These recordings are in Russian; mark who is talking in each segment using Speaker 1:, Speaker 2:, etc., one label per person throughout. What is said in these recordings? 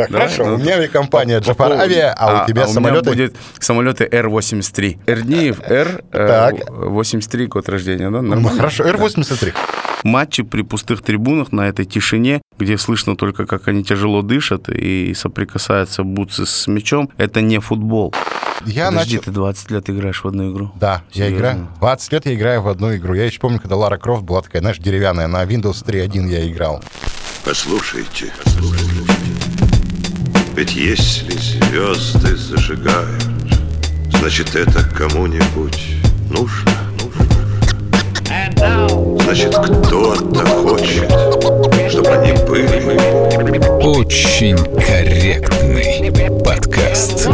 Speaker 1: Так,
Speaker 2: Давай,
Speaker 1: хорошо.
Speaker 2: ну,
Speaker 1: У меня авиакомпания
Speaker 2: по-
Speaker 1: Джафар
Speaker 2: по-
Speaker 1: Авиа, а у тебя
Speaker 2: меня
Speaker 1: самолеты?
Speaker 2: будет самолеты Р-83. Эрдниев Р, э,
Speaker 1: Так.
Speaker 2: 83 год рождения, да?
Speaker 1: Ну, хорошо, Р-83.
Speaker 2: Матчи при пустых трибунах на этой тишине, где слышно только, как они тяжело дышат и соприкасаются бутсы с мячом, это не футбол.
Speaker 1: Я
Speaker 2: Подожди,
Speaker 1: начал...
Speaker 2: ты 20 лет играешь в одну игру?
Speaker 1: Да, я
Speaker 2: Серьезно?
Speaker 1: играю. 20 лет я играю в одну игру. Я еще помню, когда Лара Крофт была такая, знаешь, деревянная. На Windows 3.1 я играл.
Speaker 3: Послушайте, послушайте. Ведь если звезды зажигают, значит это кому-нибудь нужно. Значит, кто-то хочет, чтобы они были.
Speaker 4: Очень корректный подкаст.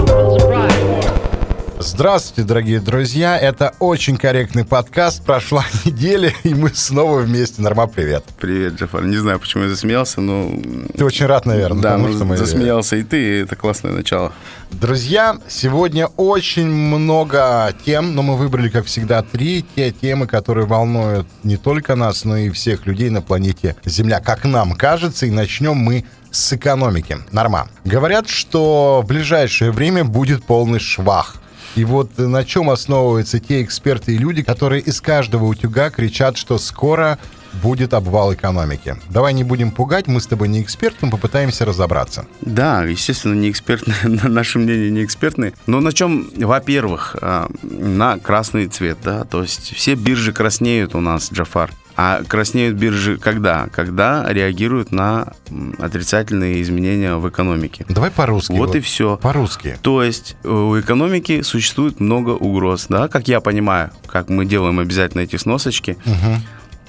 Speaker 1: Здравствуйте, дорогие друзья. Это очень корректный подкаст. Прошла неделя, и мы снова вместе. Норма, привет.
Speaker 2: Привет, Джафар. Не знаю, почему я засмеялся, но...
Speaker 1: Ты очень рад, наверное,
Speaker 2: Да,
Speaker 1: потому
Speaker 2: ну,
Speaker 1: что мы...
Speaker 2: засмеялся и ты, и это классное начало.
Speaker 1: Друзья, сегодня очень много тем, но мы выбрали, как всегда, три те темы, которые волнуют не только нас, но и всех людей на планете Земля, как нам кажется, и начнем мы с экономики. Норма. Говорят, что в ближайшее время будет полный швах. И вот на чем основываются те эксперты и люди, которые из каждого утюга кричат, что скоро будет обвал экономики. Давай не будем пугать, мы с тобой не эксперты, но попытаемся разобраться.
Speaker 2: Да, естественно, не экспертные, наше мнение не экспертные. Но на чем, во-первых, а, на красный цвет, да, то есть все биржи краснеют у нас, Джафар. А краснеют биржи когда? Когда реагируют на отрицательные изменения в экономике.
Speaker 1: Давай по-русски.
Speaker 2: Вот и всё.
Speaker 1: По-русски.
Speaker 2: То есть э, у экономики существует много угроз, да, как я понимаю, как мы делаем обязательно эти сносочки.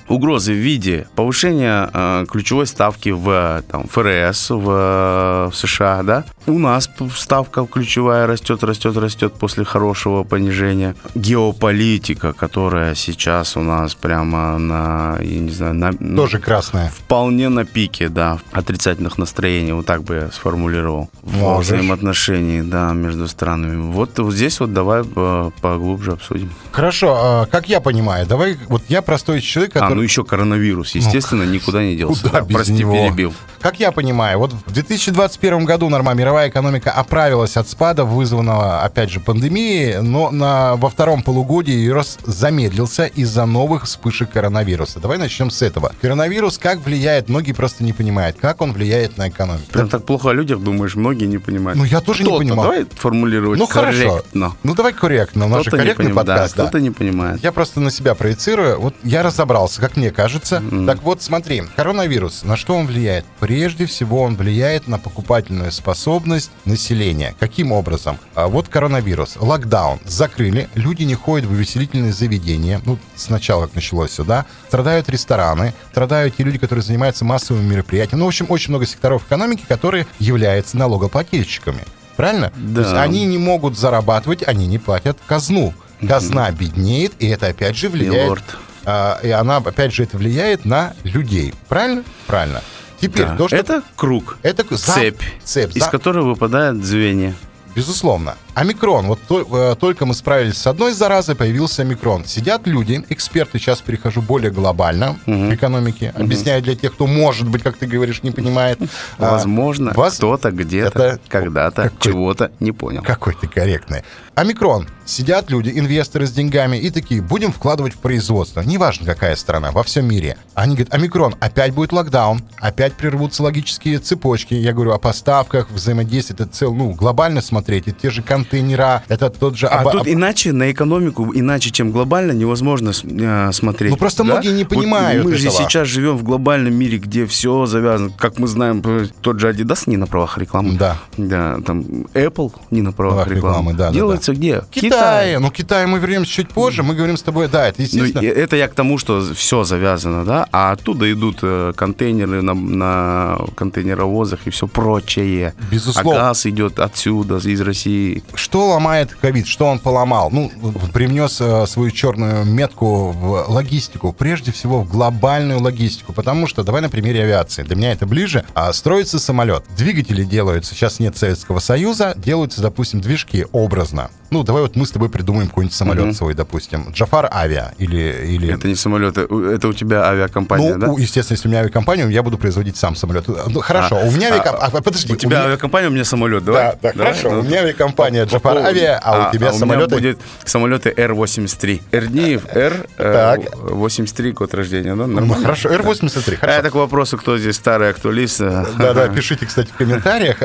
Speaker 2: Угрозы в виде повышения э, ключевой ставки в там, ФРС в, э, в США, да. У нас ставка ключевая растет, растет, растет после хорошего понижения. Геополитика, которая сейчас у нас прямо на, я не знаю, на, ну,
Speaker 1: Тоже красная.
Speaker 2: вполне на пике, да, отрицательных настроений, вот так бы я сформулировал. В
Speaker 1: Можешь.
Speaker 2: взаимоотношении, да, между странами. Вот, вот здесь вот давай по- поглубже обсудим.
Speaker 1: Хорошо, а, как я понимаю, давай, вот я простой человек,
Speaker 2: А,
Speaker 1: который...
Speaker 2: ну еще коронавирус, естественно, никуда не делся.
Speaker 1: Куда
Speaker 2: Да,
Speaker 1: без
Speaker 2: Прости,
Speaker 1: него?
Speaker 2: перебил.
Speaker 1: Как я понимаю, вот в 2021 году норма мировая экономика оправилась от спада, вызванного, опять же, пандемией, но на, во втором полугодии ее рост замедлился из-за новых вспышек коронавируса. Давай начнем с этого. Коронавирус как влияет, многие просто не понимают, как он влияет на экономику.
Speaker 2: Прям так плохо о людях думаешь, многие не понимают.
Speaker 1: Ну, я тоже не понимал.
Speaker 2: Давай формулировать
Speaker 1: Ну хорошо.
Speaker 2: корректно.
Speaker 1: Ну давай корректно. У нас же корректный
Speaker 2: да,
Speaker 1: подкаст. да.
Speaker 2: кто-то не понимает.
Speaker 1: Я просто на себя проецирую. Вот я разобрался, как мне кажется. Так вот, смотри, коронавирус, на что он влияет? Прежде всего, он влияет на покупательную способность населения. Каким образом? А вот коронавирус. Локдаун. Закрыли. Люди не ходят в увеселительные заведения. Ну, сначала как началось все, да? Страдают рестораны. Страдают те люди, которые занимаются массовыми мероприятиями. Ну, в общем, очень много секторов экономики, которые являются налогоплательщиками. Правильно?
Speaker 2: Да.
Speaker 1: То есть они не могут зарабатывать, они не платят казну. Казна беднеет, и это опять же влияет.
Speaker 2: Милорд.
Speaker 1: А, и она, опять же, это влияет на людей. Правильно? Правильно. Теперь,
Speaker 2: Да.
Speaker 1: то, что...
Speaker 2: Это круг,
Speaker 1: это
Speaker 2: цепь,
Speaker 1: цепь,
Speaker 2: из
Speaker 1: за-
Speaker 2: которой выпадают звенья.
Speaker 1: Безусловно. Омикрон. Вот то- э, только мы справились с одной заразой, появился омикрон. Сидят люди, эксперты, сейчас перехожу более глобально к экономике, объясняю для тех, кто, может быть, как ты говоришь, не понимает. А,
Speaker 2: Возможно,
Speaker 1: вас-
Speaker 2: кто-то где-то, когда-то чего-то не понял.
Speaker 1: Какой ты корректный. Омикрон. Сидят люди, инвесторы с деньгами и такие, будем вкладывать в производство. Неважно, какая страна, во всем мире. Они говорят, омикрон, опять будет локдаун, опять прервутся логические цепочки. Я говорю о поставках, взаимодействии. Это цел, ну, глобально смотреть. Это те же контейнера, это тот же...
Speaker 2: А
Speaker 1: оба-
Speaker 2: тут иначе на экономику, иначе, чем глобально, невозможно э, смотреть.
Speaker 1: Ну, просто
Speaker 2: да?
Speaker 1: многие не
Speaker 2: Вот
Speaker 1: понимают
Speaker 2: мы же
Speaker 1: этого.
Speaker 2: сейчас живем в глобальном мире, где все завязано. Как мы знаем, э, тот же Adidas не на правах рекламы.
Speaker 1: Да.
Speaker 2: Да, там Apple не на правах
Speaker 1: Правах рекламы,
Speaker 2: рекламы.
Speaker 1: да, да,
Speaker 2: Делается где?
Speaker 1: В Китае. Ну, Китай мы вернемся чуть позже. Мы говорим с тобой, да, это
Speaker 2: Ну,
Speaker 1: естественно.
Speaker 2: и это я к тому, что все завязано, да, а оттуда идут э, контейнеры на, на контейнеровозах и все прочее.
Speaker 1: Безусловно.
Speaker 2: А газ идет отсюда, из России.
Speaker 1: Что ломает ковид? Что он поломал? Ну, привнес э, свою черную метку в логистику. Прежде всего, в глобальную логистику. Потому что, давай на примере авиации. Для меня это ближе. А, строится самолет. Двигатели делаются. Сейчас нет Советского Союза. Делаются, допустим, движки образно. Ну, давай вот мы с тобой придумаем какой-нибудь самолет
Speaker 2: Мгм.
Speaker 1: свой, допустим. Джафар Авиа или... или...
Speaker 2: Это не самолет, это у тебя авиакомпания,
Speaker 1: ну,
Speaker 2: да?
Speaker 1: у- естественно, если у меня авиакомпания, я буду производить сам самолет. Ну, хорошо,
Speaker 2: А,
Speaker 1: у меня
Speaker 2: а,
Speaker 1: авиакомпания... подожди,
Speaker 2: У тебя
Speaker 1: меня-
Speaker 2: авиакомпания, у меня самолет, давай.
Speaker 1: Да, да,
Speaker 2: Давай?
Speaker 1: хорошо.
Speaker 2: Ну,
Speaker 1: У меня авиакомпания
Speaker 2: по-
Speaker 1: Джафар
Speaker 2: по
Speaker 1: Авиа, а у тебя
Speaker 2: меня
Speaker 1: самолеты-
Speaker 2: будет самолеты Р-83. Эрдниев, Р, э,
Speaker 1: Так.
Speaker 2: 83, год рождения, да?
Speaker 1: Ну,
Speaker 2: Нормально?
Speaker 1: хорошо, Р-83,
Speaker 2: А
Speaker 1: хорошо.
Speaker 2: это к вопросу, кто здесь старый актуалист. э,
Speaker 1: Да-да, пишите, кстати, в комментариях.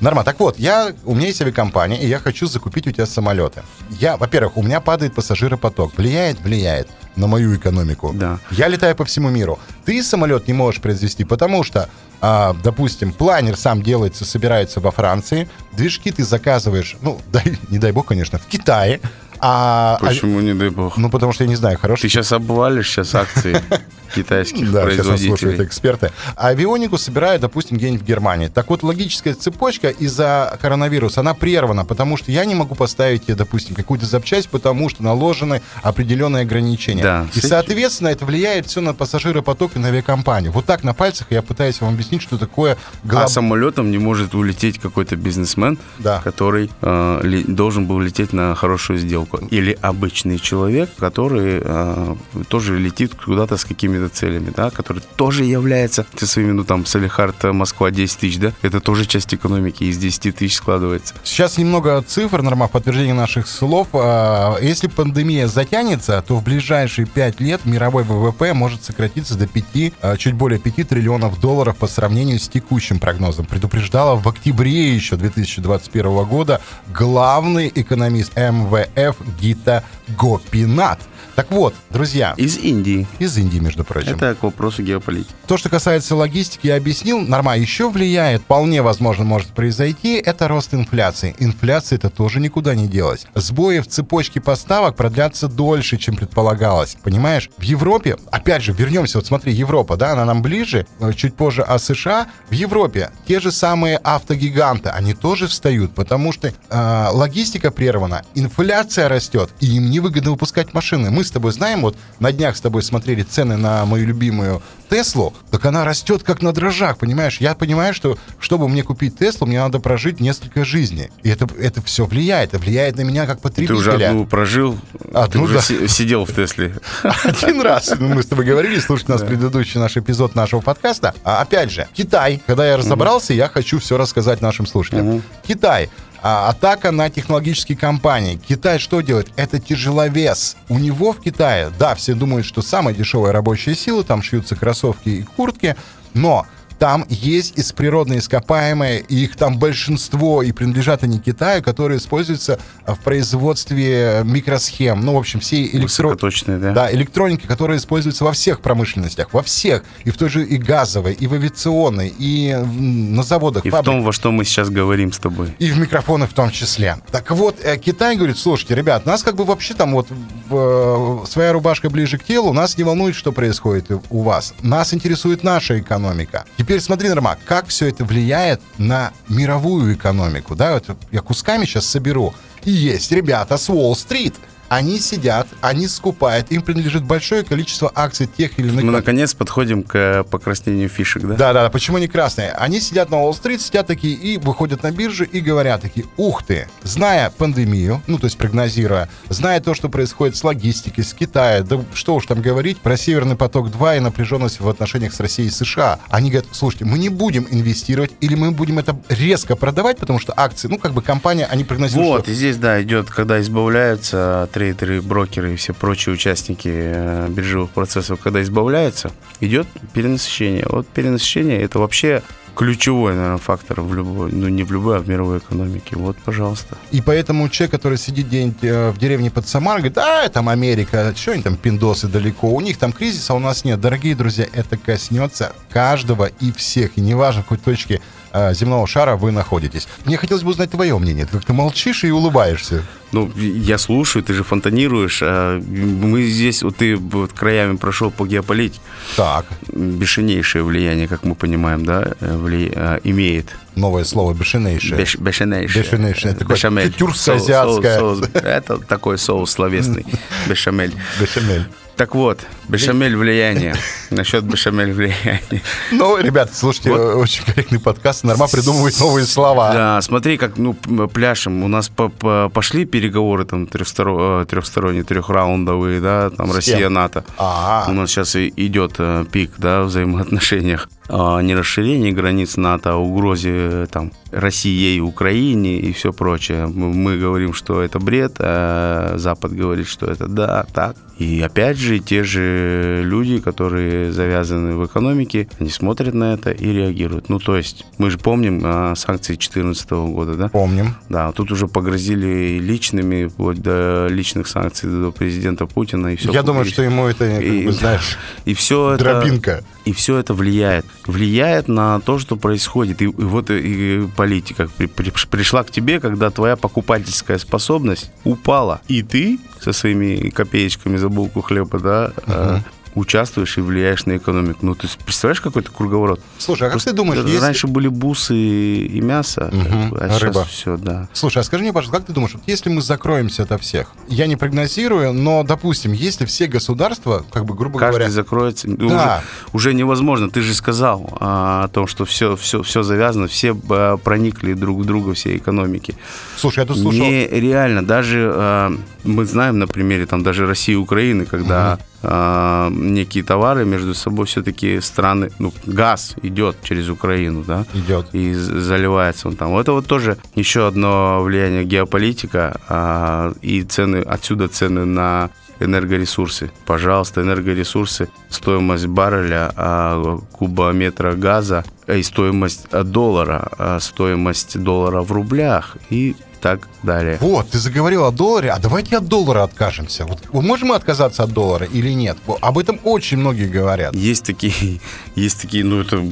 Speaker 1: Нормально. Так вот, я, у меня есть авиакомпания, и я хочу закупить у тебя самолеты. Я, во-первых, у меня падает пассажиропоток. Влияет? Влияет на мою экономику.
Speaker 2: Да.
Speaker 1: Я летаю по всему миру. Ты самолет не можешь произвести, потому что, а, допустим, планер сам делается, собирается во Франции, движки ты заказываешь, ну, дай, не дай бог, конечно, в Китае, а... а-
Speaker 2: Почему, не дай бог?
Speaker 1: ну, потому что я не знаю, хороший
Speaker 2: Ты сейчас обвалишь сейчас акции китайских
Speaker 1: Да, сейчас нас слушают
Speaker 2: производителей.
Speaker 1: эксперты. А авионику собирают, допустим, где-нибудь в Германии. Так вот, логическая цепочка из-за коронавируса, она прервана, потому что я не могу поставить допустим, какую-то запчасть, потому что наложены определенные ограничения.
Speaker 2: Да,
Speaker 1: и, соответственно, это влияет все на пассажиропоток и на авиакомпанию. Вот так на пальцах я пытаюсь вам объяснить, что такое глоб-
Speaker 2: А самолетом не может улететь какой-то бизнесмен,
Speaker 1: Да.
Speaker 2: который э, должен был лететь на хорошую сделку. Или обычный человек, который э, тоже летит куда-то с какими-то целями, да, который тоже является со своими, ну там, Салихард, э, Москва 10 тысяч, да, это тоже часть экономики, из 10 тысяч складывается.
Speaker 1: Сейчас немного цифр, Норма, в подтверждение наших слов. А, Если пандемия затянется, то в ближайшие 5 лет мировой ВВП может сократиться до 5, а, чуть более 5 триллионов долларов по сравнению с текущим прогнозом. Предупреждала в октябре еще 2021 года главный экономист МВФ Гита Гопинат. Так вот, друзья,
Speaker 2: Из Индии.
Speaker 1: из Индии, между прочим.
Speaker 2: Это к вопросу геополитики.
Speaker 1: То, что касается логистики, я объяснил. Норма еще влияет, вполне возможно может произойти, это рост инфляции. Инфляция это тоже никуда не делась. Сбои в цепочке поставок продлятся дольше, чем предполагалось. Понимаешь? В Европе, опять же, вернемся, вот смотри, Европа, да, она нам ближе, э, чуть позже, а США, в Европе те же самые автогиганты, они тоже встают, потому что э, логистика прервана, инфляция растет, и им невыгодно выпускать машины. Мы с тобой знаем, вот на днях с тобой смотрели цены на мою любимую Теслу, так она растет как на дрожжах, понимаешь? Я понимаю, что чтобы мне купить Теслу, мне надо прожить несколько жизней. И это, это все влияет, это влияет на меня как
Speaker 2: Ты
Speaker 1: потребителя.
Speaker 2: уже одну прожил, ты
Speaker 1: Одну,
Speaker 2: уже
Speaker 1: да.
Speaker 2: си- сидел в Тесле.
Speaker 1: Один раз ну, мы с тобой говорили, слушайте у нас предыдущий наш эпизод нашего подкаста. А, опять же, Китай. Когда я разобрался, я хочу все рассказать нашим слушателям. Китай. А, атака на технологические компании. Китай что делает? Это тяжеловес. У него в Китае, да, все думают, что самая дешевая рабочая сила, там шьются кроссовки и куртки, но там есть из природные ископаемые, и их там большинство, и принадлежат они Китаю, которые используются а, в производстве микросхем. Ну, в общем, все электро...
Speaker 2: Да?
Speaker 1: Да, электроники, которая используется во всех промышленностях, во всех, и в той же и газовой, и в авиационной, и на заводах,
Speaker 2: И в
Speaker 1: фабриках.
Speaker 2: том, во что мы сейчас говорим с тобой.
Speaker 1: И в микрофоны в том числе. Так вот, э, Китай говорит, слушайте, ребят, нас как бы вообще там вот в, э, своя рубашка ближе к телу, нас не волнует, что происходит у- у вас. Нас интересует наша экономика. Теперь смотри, Норма, как все это влияет на мировую экономику. Да, вот я кусками сейчас соберу. Есть ребята с Уолл-стрит. Они сидят, они скупают, им принадлежит большое количество акций тех или иных
Speaker 2: Мы наконец подходим к э, покраснению фишек, да?
Speaker 1: да, да, да. Почему не красные? Они сидят на Уолл-стрит, сидят такие и выходят на биржу и говорят такие, ух ты, зная пандемию, ну, то есть прогнозируя, зная то, что происходит с логистикой, с Китаем, да что уж там говорить про Северный поток-2 и напряженность в отношениях с Россией и США. Они говорят, слушайте, мы не будем инвестировать или мы будем это резко продавать, потому что акции, ну, как бы компания, они прогнозируют,
Speaker 2: Вот,
Speaker 1: что
Speaker 2: и здесь, да, идет, когда избавляются трейдеры, брокеры и все прочие участники э, биржевых процессов, когда избавляются, идет перенасыщение. Вот перенасыщение это вообще ключевой, наверное, фактор в любой, ну не в любой, а в мировой экономике. Вот, пожалуйста.
Speaker 1: И поэтому человек, который сидит где-нибудь э, в деревне под Самарой, говорит, да, там Америка, что они там, пиндосы далеко, у них там кризис, а у нас нет. Дорогие друзья, это коснется каждого и всех, и неважно, в какой точке э, земного шара вы находитесь. Мне хотелось бы узнать твое мнение. Ты как-то молчишь и улыбаешься.
Speaker 2: Ну, я слушаю, ты же фонтанируешь. а Мы здесь, вот ты вот краями прошел по геополитике.
Speaker 1: Так,
Speaker 2: Бешенейшее влияние, как мы понимаем, да, э, вли- э, имеет.
Speaker 1: новое слово, бешенейшее.
Speaker 2: Беш- бешенейшее.
Speaker 1: Бешенейшее, такое
Speaker 2: Бешамель.
Speaker 1: тюркско-азиатское.
Speaker 2: Соус- соус- Это такой соус словесный. Бешамель.
Speaker 1: Бешамель.
Speaker 2: Так вот, бешамель влияние. Насчет бешамель влияния.
Speaker 1: Ну, ребята, слушайте,
Speaker 2: Вот.
Speaker 1: очень корректный подкаст. Норма придумывает новые слова.
Speaker 2: Да, смотри, как ну пляшем. У нас по- по- пошли переговоры там э, трехсторонние, трехраундовые, да, там
Speaker 1: С
Speaker 2: Россия,
Speaker 1: кем?
Speaker 2: НАТО.
Speaker 1: А,
Speaker 2: У нас сейчас и идет э, пик, да, в взаимоотношениях. А, не расширение границ НАТО, а угрозе э, там России, Украине и все прочее. Мы, говорим, что это бред, а Запад говорит, что это да, так. И опять же, те же люди, которые завязаны в экономике, они смотрят на это и реагируют. Ну, то есть, мы же помним а, санкции 2014 года, да?
Speaker 1: помним.
Speaker 2: Да, тут уже погрозили личными, вплоть до личных санкций до президента Путина и все.
Speaker 1: Я думаю, что ему это, как
Speaker 2: И-
Speaker 1: бы, знаешь,
Speaker 2: и все это
Speaker 1: дробинка.
Speaker 2: И все это влияет. Влияет на то, что происходит. И, и вот и, политика при- при- пришла к тебе, когда твоя покупательская способность упала. И ты со своими копеечками за булку хлеба, да, э, участвуешь и влияешь на экономику. Ну, ты представляешь, какой-то круговорот?
Speaker 1: Слушай, а как
Speaker 2: Просто
Speaker 1: ты думаешь, если...
Speaker 2: Раньше были бусы и мясо, как бы, а
Speaker 1: рыба.
Speaker 2: сейчас все, да.
Speaker 1: Слушай, а скажи мне, пожалуйста, как ты думаешь, вот если мы закроемся ото всех, я не прогнозирую, но, допустим, если все государства, как бы, грубо
Speaker 2: Каждый
Speaker 1: говоря,
Speaker 2: закроется. Ну,
Speaker 1: Да.
Speaker 2: Уже, уже невозможно. Ты же сказал а, о том, что все, все, все завязано, все а, проникли друг в друга, все экономики.
Speaker 1: слушай, я тут слушал,
Speaker 2: Нереально. Даже а, мы знаем на примере там даже России и Украины, когда а, некие товары между собой все-таки страны, ну, газ идет через Украину, да,
Speaker 1: идет.
Speaker 2: и заливается он там. Это вот тоже еще одно влияние геополитика а, и цены, отсюда цены на энергоресурсы. Пожалуйста, энергоресурсы, стоимость барреля, а, кубометра газа э, и стоимость э, доллара, а, стоимость доллара в рублях и так далее.
Speaker 1: Вот, ты заговорил о долларе, а давайте от доллара откажемся. Вот можем мы отказаться от доллара или нет? Об этом очень многие говорят.
Speaker 2: Есть такие, есть такие, ну это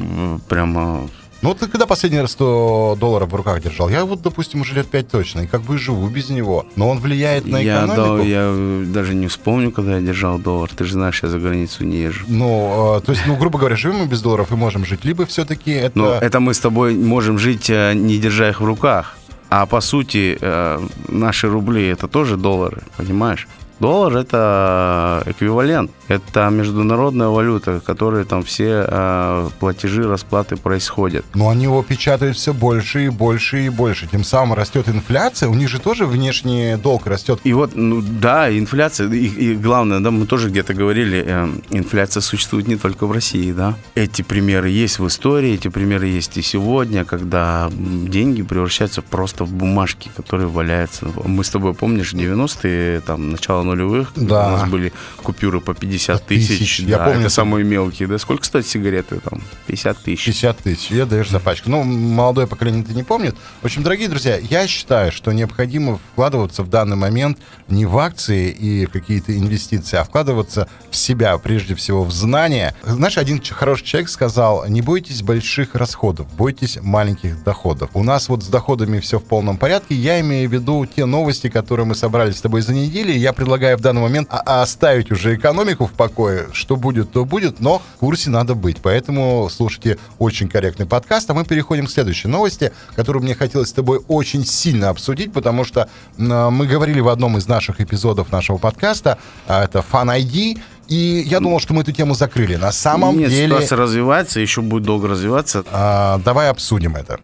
Speaker 2: прямо
Speaker 1: Ну вот ты когда последний раз 100 долларов в руках держал? Я вот, допустим, уже лет 5 точно, и как бы живу без него. Но он влияет на
Speaker 2: я,
Speaker 1: экономику.
Speaker 2: да, я э, даже не вспомню, когда я держал доллар. Ты же знаешь, я за границу не езжу.
Speaker 1: Ну, э, то есть, ну, грубо говоря, живем мы без долларов и можем жить. Либо все-таки это...
Speaker 2: Но это мы с тобой можем жить, э, не держа их в руках. А по сути, э, наши рубли это тоже доллары, понимаешь? Доллар это эквивалент, это международная валюта, в которой там все э, платежи, расплаты происходят.
Speaker 1: Но они его печатают все больше и больше и больше. Тем самым растет инфляция. У них же тоже внешний долг растет.
Speaker 2: И вот, ну да, инфляция, и, и главное, да, мы тоже где-то говорили, э, инфляция существует не только в России, да. Эти примеры есть в истории, эти примеры есть и сегодня, когда деньги превращаются просто в бумажки, которые валяются. Мы с тобой, помнишь, 90-е, там, начало нулевых,
Speaker 1: Да.
Speaker 2: у нас были купюры по 50 тысяч,
Speaker 1: Тысяч, я
Speaker 2: да,
Speaker 1: помню,
Speaker 2: это самые мелкие, да. Сколько стоят сигареты там? 50 тысяч.
Speaker 1: 50 тысяч. И отдаешь за пачку. Ну, молодое поколение это не помнит. В общем, дорогие друзья, я считаю, что необходимо вкладываться в данный момент не в акции и в какие-то инвестиции, а вкладываться в себя, прежде всего в знания. Знаешь, один хороший человек сказал, не бойтесь больших расходов, бойтесь маленьких доходов. У нас вот с доходами все в полном порядке. Я имею в виду те новости, которые мы собрали с тобой за неделю. Я предлагаю в данный момент а- оставить уже экономику в покое. Что будет, то будет, но в курсе надо быть. Поэтому слушайте очень корректный подкаст. А мы переходим к следующей новости, которую мне хотелось с тобой очень сильно обсудить, потому что мы говорили в одном из наших эпизодов нашего подкаста, а, это Fan ID, и я думал, что мы эту тему закрыли. На самом
Speaker 2: Нет,
Speaker 1: деле,
Speaker 2: ситуация развивается, еще будет долго развиваться.
Speaker 1: а, давай обсудим это.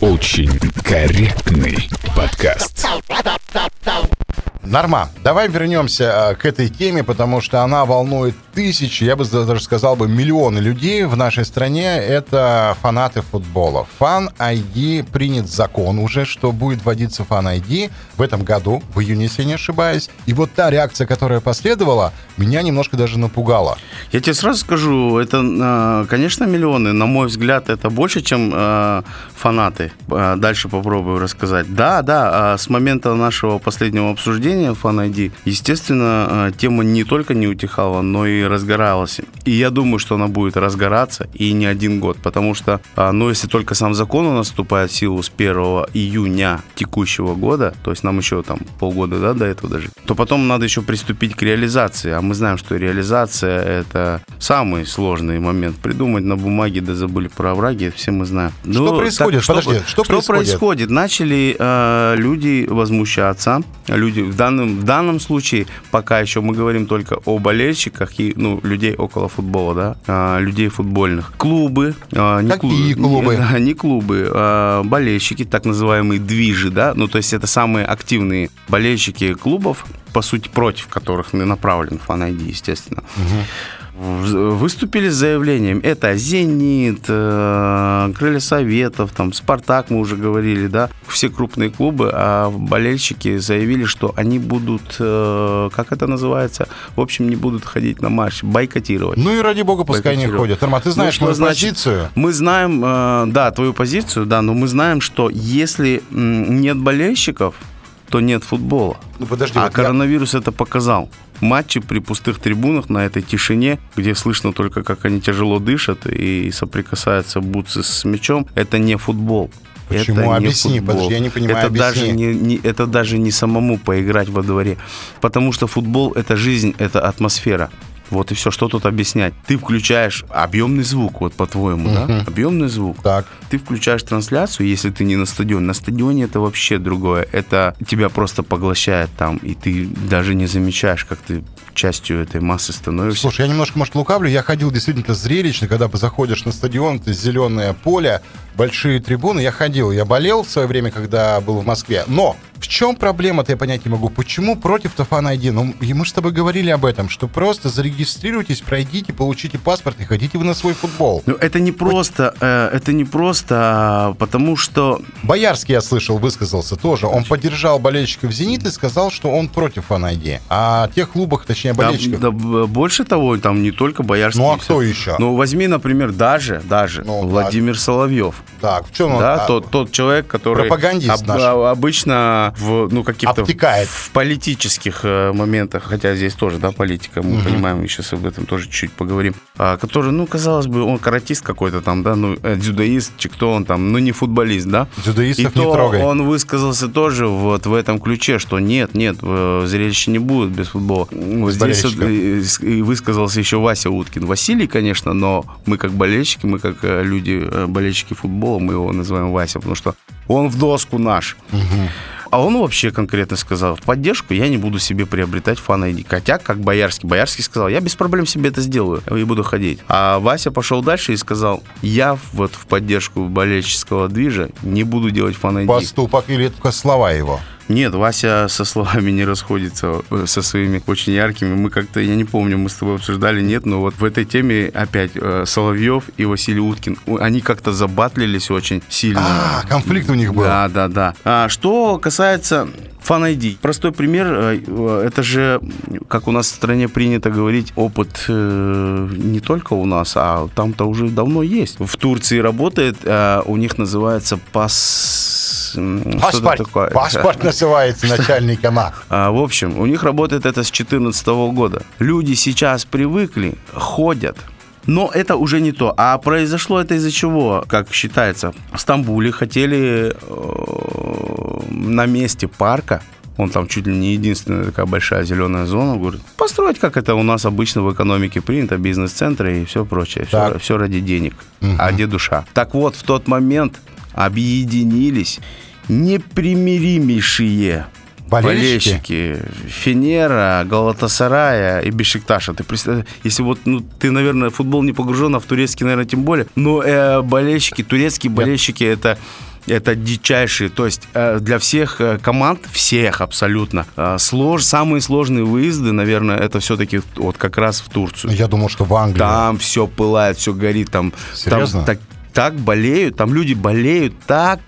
Speaker 4: Очень корректный подкаст.
Speaker 1: Норма, давай вернемся а, к этой теме, потому что она волнует тысячи, я бы даже сказал бы миллионы людей в нашей стране. Это фанаты футбола. Фан ID принят закон уже, что будет вводиться фан ID в этом году, в июне, если не ошибаюсь. И вот та реакция, которая последовала, меня немножко даже напугала.
Speaker 2: Я тебе сразу скажу, это, э, конечно, миллионы. На мой взгляд, это больше, чем э, фанаты. Дальше попробую рассказать. Да, да, с момента нашего последнего обсуждения Fan ID, естественно, э, тема не только не утихала, но и разгоралась. И я думаю, что она будет разгораться и не один год, потому что, ну, если только сам закон у нас вступает в силу с 1 июня текущего года, то есть нам еще там полгода, да, до этого даже, то потом надо еще приступить к реализации. А мы знаем, что реализация – это самый сложный момент. Придумать на бумаге, да забыли про овраги, все мы знаем.
Speaker 1: Что
Speaker 2: Ну,
Speaker 1: происходит?
Speaker 2: так,
Speaker 1: Подожди, что происходит?
Speaker 2: происходит? Начали э, люди возмущаться, люди, в данном, в данном случае пока еще мы говорим только о болельщиках и ну, людей около футбола, да, а, людей футбольных. Клубы. а, не
Speaker 1: Какие клубы?
Speaker 2: Не, да, не клубы, а болельщики, так называемые движи, да, ну то есть это самые активные болельщики клубов, по сути, против которых направлен фан естественно. В- Выступили с заявлением. Это «Зенит», э, «Крылья Советов», там, «Спартак», мы уже говорили, да, все крупные клубы, а болельщики заявили, что они будут, э, как это называется, в общем, не будут ходить на матч, бойкотировать.
Speaker 1: Ну и ради бога, пускай не ходят. Рома, ты
Speaker 2: Ну,
Speaker 1: знаешь
Speaker 2: что
Speaker 1: мою
Speaker 2: значит?
Speaker 1: позицию.
Speaker 2: Мы знаем, э, да, твою позицию, да, но мы знаем, что если нет болельщиков, то нет футбола.
Speaker 1: Ну подожди,
Speaker 2: А
Speaker 1: вот я-
Speaker 2: коронавирус это показал. Матчи при пустых трибунах на этой тишине, где слышно только, как они тяжело дышат и соприкасаются бутсы с мячом, это не футбол.
Speaker 1: Почему?
Speaker 2: Это не
Speaker 1: Объясни,
Speaker 2: футбол.
Speaker 1: подожди, я не понимаю,
Speaker 2: это
Speaker 1: объясни.
Speaker 2: даже не, не- это даже не самому поиграть во дворе. Потому что футбол – это жизнь, это атмосфера. Вот и все, что тут объяснять. Ты включаешь объемный звук, вот по-твоему, да? Объемный звук.
Speaker 1: Так.
Speaker 2: Ты включаешь трансляцию, если ты не на стадионе. На стадионе это вообще другое. Это тебя просто поглощает там, и ты даже не замечаешь, как ты частью этой массы становишься.
Speaker 1: Слушай, я немножко, может, лукавлю. Я ходил действительно зрелищно, когда заходишь на стадион, это зеленое поле, большие трибуны. Я ходил, я болел в свое время, когда был в Москве. Но в чем проблема-то, я понять не могу. Почему против Тафан ID? Ну, и мы же с тобой говорили об этом, что просто зарегистрируйтесь, пройдите, получите паспорт и ходите вы на свой футбол.
Speaker 2: Ну, это не просто, э, это не просто, а, потому что
Speaker 1: Боярский, я слышал, высказался тоже. Он поддержал болельщиков «Зенит» и сказал, что он против Фан ID. А тех клубах, точнее,
Speaker 2: да,
Speaker 1: болельщиков...
Speaker 2: да, б- больше того, там не только Боярский.
Speaker 1: Ну, а кто еще?
Speaker 2: Ну, возьми, например, даже, даже
Speaker 1: Ну,
Speaker 2: Владимир Соловьев.
Speaker 1: Так, в чем он?
Speaker 2: Да,
Speaker 1: а,
Speaker 2: тот, тот человек, который
Speaker 1: Пропагандист наш.
Speaker 2: а, обычно в ну каких-то
Speaker 1: Обтекает.
Speaker 2: в политических э, моментах, хотя здесь тоже да политика, мы понимаем, мы сейчас об этом тоже чуть-чуть поговорим, а, который, ну казалось бы, он каратист какой-то там, да, ну э, дзюдоист, чи кто он там, ну не футболист, да.
Speaker 1: Дзюдоистов
Speaker 2: И
Speaker 1: не
Speaker 2: то
Speaker 1: трогай.
Speaker 2: он высказался тоже вот в этом ключе, что нет, нет, э, зрелища не будет без футбола. Вот здесь вот, и высказался еще Вася Уткин. Василий, конечно, но мы как болельщики, мы как люди, болельщики футбола, мы его называем Вася, потому что он в доску наш. А он вообще конкретно сказал, в поддержку я не буду себе приобретать фан ID. Хотя, как Боярский. Боярский сказал, я без проблем себе это сделаю и буду ходить. А Вася пошел дальше и сказал, я вот в поддержку болельческого движа не буду делать фан ID.
Speaker 1: Поступок или только слова его?
Speaker 2: Нет, Вася со словами не расходится э, со своими очень яркими. Мы как-то, я не помню, мы с тобой обсуждали, нет, но вот в этой теме опять э, Соловьев и Василий Уткин, они как-то забатлились очень сильно.
Speaker 1: А, конфликт у них был.
Speaker 2: Да, да, да. А что касается Fan ID. Простой пример, э, э, это же, как у нас в стране принято говорить, опыт э, не только у нас, а там-то уже давно есть. В Турции работает, э, у них называется пас...
Speaker 1: Паспорт.
Speaker 2: такое.
Speaker 1: Паспорт называется начальника МА.
Speaker 2: А, в общем, у них работает это с 2014 года. Люди сейчас привыкли, ходят. Но это уже не то. А произошло это из-за чего, как считается? В Стамбуле хотели на месте парка он там чуть ли не единственная такая большая зеленая зона. Говорит, построить, как это у нас обычно в экономике принято, бизнес-центры и все прочее. Все,
Speaker 1: Так.
Speaker 2: все ради денег. А где душа? Так вот, в тот момент объединились непримиримейшие
Speaker 1: Болельщики?
Speaker 2: болельщики Фенера, Галатасарая и Бешикташа. Ты представляешь, если вот, ну, ты, наверное, в футбол не погружен, а в турецкий, наверное, тем более. Но э, болельщики, турецкие болельщики, это это дичайшие, то есть э, для всех э, команд, всех абсолютно, э, слож, самые сложные выезды, наверное, это все-таки вот как раз в Турцию.
Speaker 1: Я думал, что в Англии.
Speaker 2: Там все пылает, все горит, там,
Speaker 1: Серьезно?
Speaker 2: там так, так болеют, там люди болеют, так,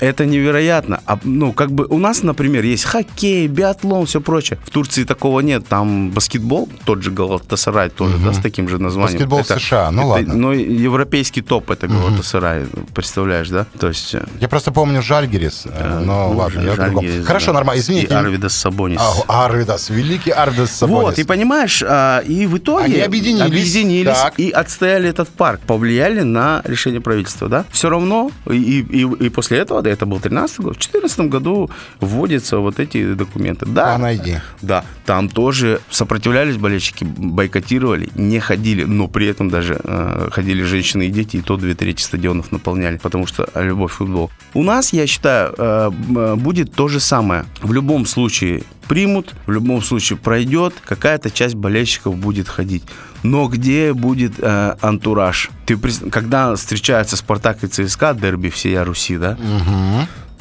Speaker 2: это невероятно. А, ну, как бы у нас, например, есть хоккей, биатлон, все прочее. В Турции такого нет. Там баскетбол, тот же Галатасарай тоже, да, с таким же названием.
Speaker 1: Баскетбол
Speaker 2: Это-
Speaker 1: США, ну
Speaker 2: это,
Speaker 1: ладно.
Speaker 2: Ну, европейский топ это Галатасарай, представляешь, да? То есть... э,
Speaker 1: Я просто помню Жальгерис. э, Но
Speaker 2: ну,
Speaker 1: ладно, я о другом.
Speaker 2: Жальгирис,
Speaker 1: Хорошо,
Speaker 2: да.
Speaker 1: нормально. Извините.
Speaker 2: И Арвидас Сабонис.
Speaker 1: А, Арвидас, великий Арвидас Сабонис.
Speaker 2: Вот, и понимаешь, а, и в итоге
Speaker 1: Они объединились.
Speaker 2: объединились
Speaker 1: Так.
Speaker 2: и отстояли этот парк, повлияли на решение правительства, да? Все равно, и, и, и после этого, да, это был 13 год, в 2014 году вводятся вот эти документы. Да,
Speaker 1: Fan ID.
Speaker 2: да, там тоже сопротивлялись болельщики, бойкотировали, не ходили, но при этом даже э, ходили женщины и дети, и то две трети стадионов наполняли, потому что любовь к футболу. У нас, я считаю, э, м, будет то же самое. В любом случае, примут, в любом случае пройдет, какая-то часть болельщиков будет ходить. Но где будет э, антураж? Ты, когда встречаются Спартак и ЦСКА, дерби всей Руси, да?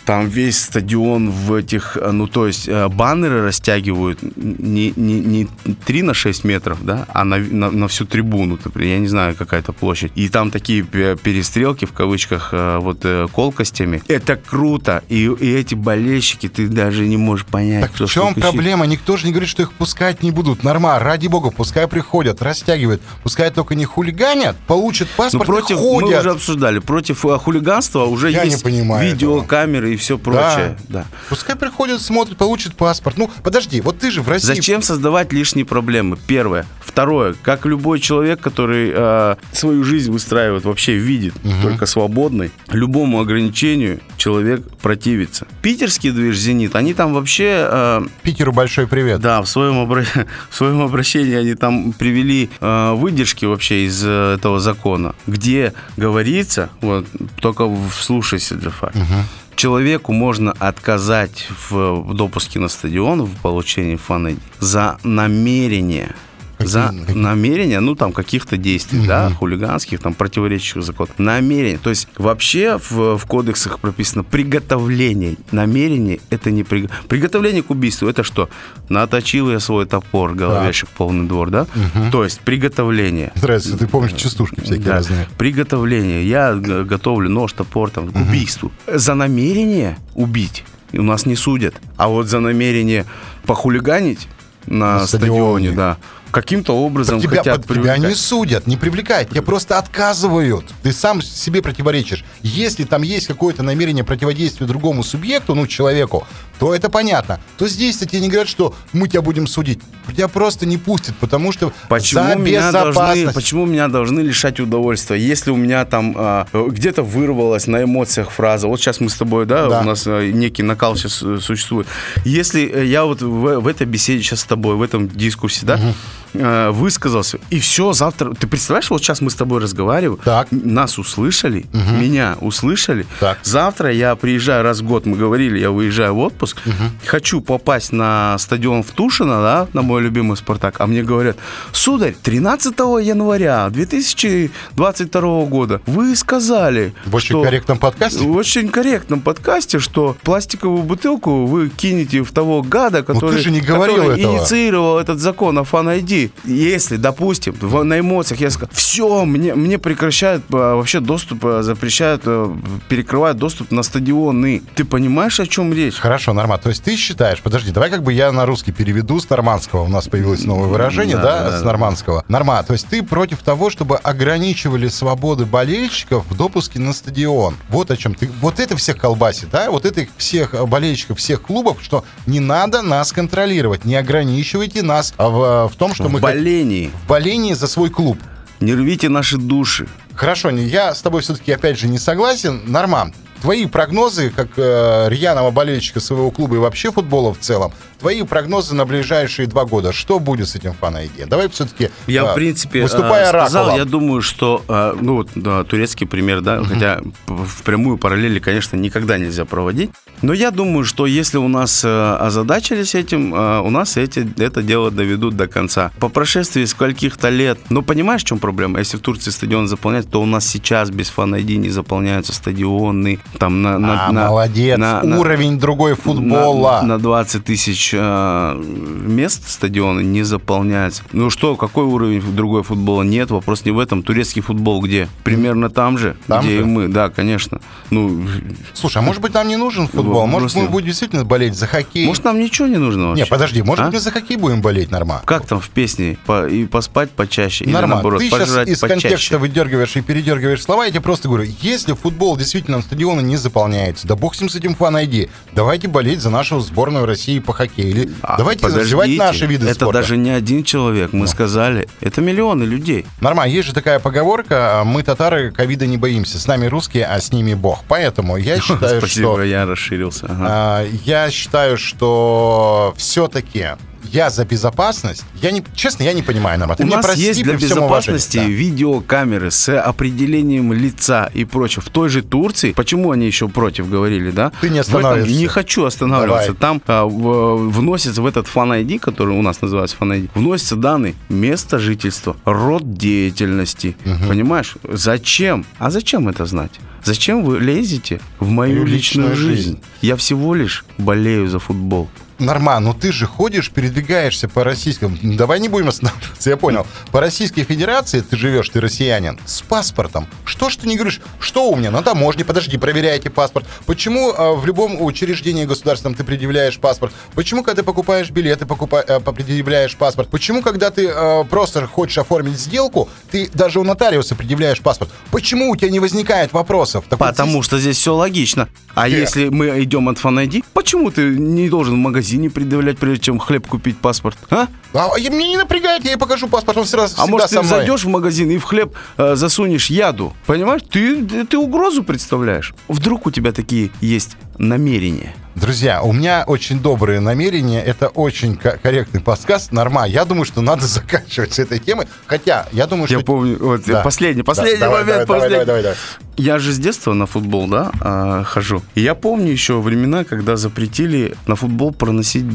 Speaker 2: Там весь стадион в этих, э, ну то есть э, баннеры растягивают не, не, не 3 на 6 метров, да, а на, на, на всю трибуну, например, я не знаю, какая-то площадь. И там такие пе- перестрелки, в кавычках, э, вот э, колкостями. Это круто. И, и эти болельщики, ты даже не можешь понять,
Speaker 1: Так
Speaker 2: кто
Speaker 1: в чем проблема? Никто же не говорит, что их пускать не будут. Норма, ради бога, пускай приходят, растягивают. Пускай только не хулиганят, получат
Speaker 2: Ну,
Speaker 1: паспорт
Speaker 2: против,
Speaker 1: и
Speaker 2: мы
Speaker 1: ходят.
Speaker 2: уже обсуждали, против э, хулиганства уже
Speaker 1: Я
Speaker 2: есть видеокамеры и все прочее. Да.
Speaker 1: Пускай приходят, смотрят, получат паспорт. Ну, подожди, вот ты же в России...
Speaker 2: Зачем создавать лишние проблемы? Первое. Второе. Как любой человек, который э, свою жизнь выстраивает, вообще видит только свободной, любому ограничению человек противится. Питерский движ «Зенит», они там вообще... э,
Speaker 1: Питеру большой привет.
Speaker 2: да, в своем, обра- в своем обращении они там привели э, выдержки вообще из э, этого закона, где говорится, вот, только вслушайся, Джафар, человеку можно отказать в, допуске на стадион, в получении фан за намерение. За
Speaker 1: Какие- какие?
Speaker 2: намерение, ну там каких-то действий, да, хулиганских, там противоречащих закону. Намерение. То есть вообще в, в кодексах прописано приготовление. Намерение это не приго- приготовление к убийству. Это что? Наточил я свой топор, головешек полный двор, да? То есть приготовление.
Speaker 1: Нравится, ты помнишь частушки всякие
Speaker 2: Да.
Speaker 1: разные.
Speaker 2: Приготовление. Я готовлю нож, топор там, к убийству. За намерение убить у нас не судят. А вот за намерение похулиганить на,
Speaker 1: На
Speaker 2: стадионе,
Speaker 1: стадионе.
Speaker 2: да, каким-то образом
Speaker 1: тебя,
Speaker 2: хотят
Speaker 1: под- тебя не
Speaker 2: привлекать.
Speaker 1: судят, не привлекают, тебе просто отказывают. Ты сам себе противоречишь. Если там есть какое-то намерение противодействия другому субъекту, ну, человеку, то это понятно. То здесь-то тебе не говорят, что мы тебя будем судить. Тебя просто не пустят, потому что
Speaker 2: Почему
Speaker 1: за
Speaker 2: меня, должны, почему меня должны лишать удовольствия? Если у меня там а, где-то вырвалась на эмоциях фраза, вот сейчас мы с тобой, да,
Speaker 1: Да.
Speaker 2: у нас а, некий накал сейчас э, существует. Если э, я вот в, в этой беседе сейчас с тобой, в этом дискурсе, да, э, высказался, и все, завтра... Ты представляешь, вот сейчас мы с тобой разговариваем,
Speaker 1: Так.
Speaker 2: нас услышали, меня услышали.
Speaker 1: Так.
Speaker 2: Завтра я приезжаю раз в год, мы говорили, я выезжаю в отпуск, хочу попасть на стадион в Тушино, да, на мой любимый Спартак, а мне говорят, сударь, 13 января 2022 года вы сказали,
Speaker 1: В очень
Speaker 2: что-
Speaker 1: корректном подкасте?
Speaker 2: в очень корректном подкасте, что пластиковую бутылку вы кинете в того гада, который,
Speaker 1: Ну, ты же не говорил
Speaker 2: который
Speaker 1: этого.
Speaker 2: инициировал этот закон о фан Если, допустим, в- на эмоциях я сказал, все, мне, мне прекращают а, вообще доступ, а, запрещают, а, перекрывают доступ на стадионы. Ты понимаешь, о чем речь?
Speaker 1: Хорошо, Норма. То есть ты считаешь, подожди, давай как бы я на русский переведу с нормандского. У нас появилось новое выражение,
Speaker 2: Да,
Speaker 1: да,
Speaker 2: да,
Speaker 1: с нормандского. Норма, то есть ты против того, чтобы ограничивали свободы болельщиков в допуске на стадион. Вот о чем ты. Вот это всех колбасит, да? Вот это всех болельщиков всех клубов, что не надо нас контролировать, не ограничивайте нас в, в том, что
Speaker 2: В
Speaker 1: мы...
Speaker 2: болении.
Speaker 1: В болении за свой клуб.
Speaker 2: Не рвите наши души.
Speaker 1: Хорошо, я с тобой все-таки опять же не согласен. Норман, твои прогнозы, как э, рьяного болельщика своего клуба и вообще футбола в целом, твои прогнозы на ближайшие два года, что будет с этим фан ID? Давай все-таки,
Speaker 2: Я, в принципе,
Speaker 1: выступая
Speaker 2: э, сказал,
Speaker 1: оракулом.
Speaker 2: я думаю, что, э, ну, вот, да, турецкий пример, да, хотя в прямую параллели, конечно, никогда нельзя проводить, но я думаю, что если у нас э, озадачились этим, э, у нас эти, это дело доведут до конца. По прошествии скольких-то лет, ну, понимаешь, в чем проблема? Если в Турции стадион заполнять, то у нас сейчас без фан не заполняются стадионы, там на... на-
Speaker 1: а,
Speaker 2: на-
Speaker 1: молодец,
Speaker 2: на- на-
Speaker 1: уровень другой футбола.
Speaker 2: на, на 20 тысяч э, мест стадиона не заполняется. Ну что, какой уровень другой футбола? Нет, вопрос не в этом. Турецкий футбол где? Примерно там же,
Speaker 1: Там
Speaker 2: где
Speaker 1: же?
Speaker 2: и мы. Да, конечно. Ну,
Speaker 1: Слушай, а может быть нам не нужен футбол? Может
Speaker 2: просто-
Speaker 1: мы будем действительно болеть за хоккей?
Speaker 2: может нам ничего не нужно вообще?
Speaker 1: Не, подожди, может
Speaker 2: А?
Speaker 1: быть мы за хоккей будем болеть, Норма?
Speaker 2: Как там в песне? По- и поспать почаще? Или
Speaker 1: Нормально.
Speaker 2: наоборот,
Speaker 1: Ты сейчас из
Speaker 2: почаще?
Speaker 1: контекста выдергиваешь и передергиваешь слова, я тебе просто говорю, если футбол действительно на стадионы не заполняется, да бог с ним с этим фан ID, давайте болеть за нашу сборную России по хоккею. Или
Speaker 2: А,
Speaker 1: давайте
Speaker 2: подождите,
Speaker 1: развивать наши виды
Speaker 2: Это
Speaker 1: спорта. Ну.
Speaker 2: даже не один человек, мы сказали. Это миллионы людей.
Speaker 1: Нормально, есть же такая поговорка, мы татары ковида не боимся, с нами русские, а с ними бог. Поэтому я считаю,
Speaker 2: Спасибо,
Speaker 1: что...
Speaker 2: я расширился. Ага.
Speaker 1: а, Я считаю, что все-таки я за безопасность. Я не, честно, я не понимаю, Нарма. Ты
Speaker 2: У
Speaker 1: меня
Speaker 2: нас
Speaker 1: прости
Speaker 2: есть для
Speaker 1: уважении.
Speaker 2: безопасности
Speaker 1: Да.
Speaker 2: видеокамеры с определением лица и прочее. В той же Турции, почему они еще против говорили, да?
Speaker 1: Ты не останавливаешься.
Speaker 2: Не хочу останавливаться.
Speaker 1: Давай.
Speaker 2: Там а, в- вносится в этот Fan ID, который у нас называется Fan ID, вносятся данные место жительства, род деятельности. Понимаешь? Зачем? А зачем это знать? Зачем вы лезете в мою
Speaker 1: Мою
Speaker 2: личную,
Speaker 1: личную
Speaker 2: жизнь?
Speaker 1: жизнь.
Speaker 2: Я всего лишь болею за футбол.
Speaker 1: Норман, ну ты же ходишь, передвигаешься по российскому... Давай не будем останавливаться, я понял. По Российской Федерации ты живешь, ты россиянин, с паспортом. Что ж ты не говоришь? Что у меня на таможне? Подожди, проверяйте паспорт. Почему э, в любом учреждении государственном ты предъявляешь паспорт? Почему, когда ты покупаешь билеты, покупа- э, предъявляешь паспорт? Почему, когда ты э, просто хочешь оформить сделку, ты даже у нотариуса предъявляешь паспорт? Почему у тебя не возникает вопросов? Так вот
Speaker 2: Потому
Speaker 1: здесь-
Speaker 2: что здесь все логично. А
Speaker 1: Э.
Speaker 2: если мы идем от фанайди, почему ты не должен в магазине предъявлять, прежде чем хлеб купить паспорт? А?
Speaker 1: А, я- мне не напрягает, я ей покажу паспорт, он сразу
Speaker 2: А
Speaker 1: всегда
Speaker 2: может, ты
Speaker 1: со мной.
Speaker 2: зайдешь в магазин и в хлеб э, засунешь яду? Понимаешь? Ты, ты угрозу представляешь. Вдруг у тебя такие есть намерения.
Speaker 1: Друзья, у меня очень добрые намерения. Это очень ко- корректный подкаст. Норма. Я думаю, что надо заканчивать с этой темой. Хотя, я думаю, что...
Speaker 2: Я помню, вот
Speaker 1: Да.
Speaker 2: последний,
Speaker 1: Да,
Speaker 2: последний
Speaker 1: давай,
Speaker 2: момент,
Speaker 1: давай,
Speaker 2: последний.
Speaker 1: давай, давай, давай.
Speaker 2: Я же с детства на футбол, да, а, хожу. И я помню еще времена, когда запретили на футбол проносить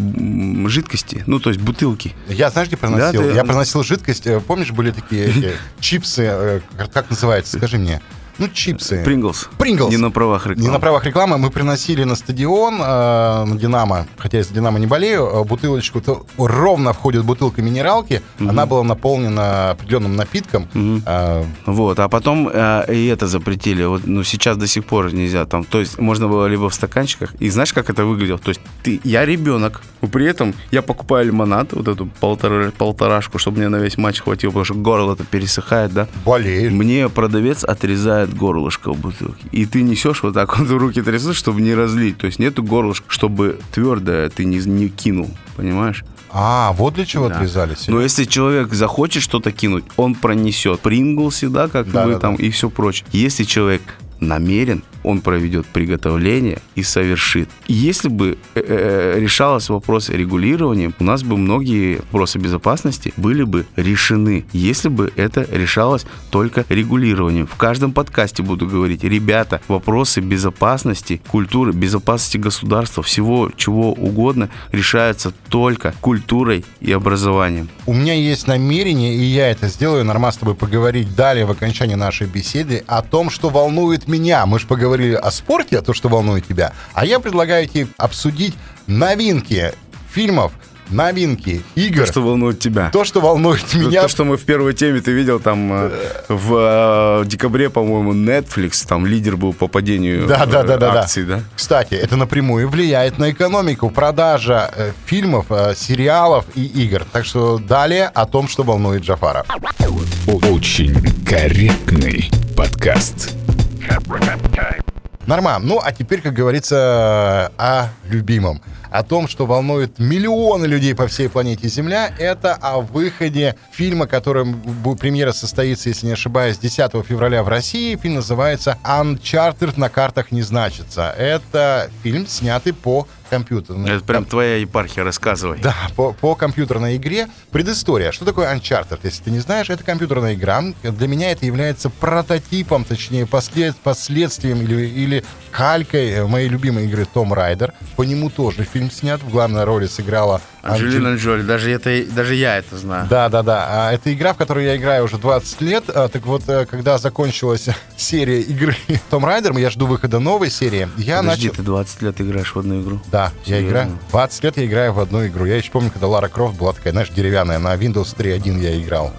Speaker 2: жидкости, ну, то есть бутылки.
Speaker 1: Я, знаешь, где проносил?
Speaker 2: Да, ты-
Speaker 1: Я проносил жидкость. э, Помнишь, были такие чипсы, э, как называется? Скажи мне. Ну, чипсы.
Speaker 2: Принглс.
Speaker 1: Принглс.
Speaker 2: Не на правах рекламы.
Speaker 1: Не на правах рекламы. Мы приносили на стадион, э, на Динамо, хотя я за Динамо не болею, э, бутылочку. То ровно входит бутылка минералки. Она была наполнена определенным напитком. Э,
Speaker 2: Вот, а потом э, и это запретили. Вот, ну, сейчас до сих пор нельзя. Там, то есть можно было либо в стаканчиках. И знаешь, как это выглядело? То есть ты, я ребенок, но при этом я покупаю лимонад, вот эту полтора, полторашку, чтобы мне на весь матч хватило, потому что горло-то пересыхает, да?
Speaker 1: болеешь.
Speaker 2: Мне продавец отрезает горлышко в бутылке. И ты несешь вот так вот руки трясут, чтобы не разлить. То есть нету горлышка, чтобы твердое ты не, не кинул. Понимаешь?
Speaker 1: А, вот для чего
Speaker 2: Да.
Speaker 1: отрезали.
Speaker 2: Но если человек захочет что-то кинуть, он пронесет Принглсы, да, как
Speaker 1: Да,
Speaker 2: вы
Speaker 1: да,
Speaker 2: там,
Speaker 1: да.
Speaker 2: и все прочее. Если человек намерен, он проведет приготовление и совершит. Если бы э, э, решалось вопрос регулирования, у нас бы многие вопросы безопасности были бы решены, если бы это решалось только регулированием. В каждом подкасте буду говорить, ребята, вопросы безопасности, культуры, безопасности государства, всего чего угодно решаются только культурой и образованием.
Speaker 1: У меня есть намерение, и я это сделаю, Норма, с тобой поговорить далее в окончании нашей беседы о том, что волнует меня. Мы же поговорили о спорте, о том, что волнует тебя. А я предлагаю тебе обсудить новинки фильмов, новинки игр.
Speaker 2: Что волнует тебя?
Speaker 1: То, что волнует меня.
Speaker 2: То, что мы в первой теме, ты видел, там э, в э, декабре, по-моему, Netflix, там лидер был по падению
Speaker 1: Да, да, да, да,
Speaker 2: акций, да?
Speaker 1: Кстати, это напрямую влияет на экономику, продажа э, фильмов, сериалов и игр. Так что далее о том, что волнует Джафара.
Speaker 4: Очень корректный подкаст.
Speaker 1: Норма. Ну, а теперь, как говорится, о любимом. О том, что волнует миллионы людей по всей планете Земля, это о выходе фильма, которым премьера состоится, если не ошибаюсь, 10 февраля в России. Фильм называется «Uncharted на картах не значится». Это фильм, снятый по компьютерной
Speaker 2: Это прям твоя епархия, рассказывай.
Speaker 1: да, по, по компьютерной игре. Предыстория. Что такое Uncharted? Если ты не знаешь, это компьютерная игра. Для меня это является прототипом, точнее, послед, последствием или, или калькой э, моей любимой игры Том Райдер. По нему тоже фильм снят. В главной роли сыграла
Speaker 2: Анджелина Джоли, даже, это, даже я это знаю.
Speaker 1: да, да, да. А, Это игра, в которую я играю уже 20 лет. А, Так вот, э, когда закончилась серия игры Том Райдер, я жду выхода новой серии, я
Speaker 2: Подожди,
Speaker 1: начал...
Speaker 2: ты 20 лет играешь в одну игру?
Speaker 1: Да, я
Speaker 2: Серьезно?
Speaker 1: играю. 20 лет я играю в одну игру. Я еще помню, когда Лара Крофт была такая, знаешь, деревянная. На Windows 3.1 я играл.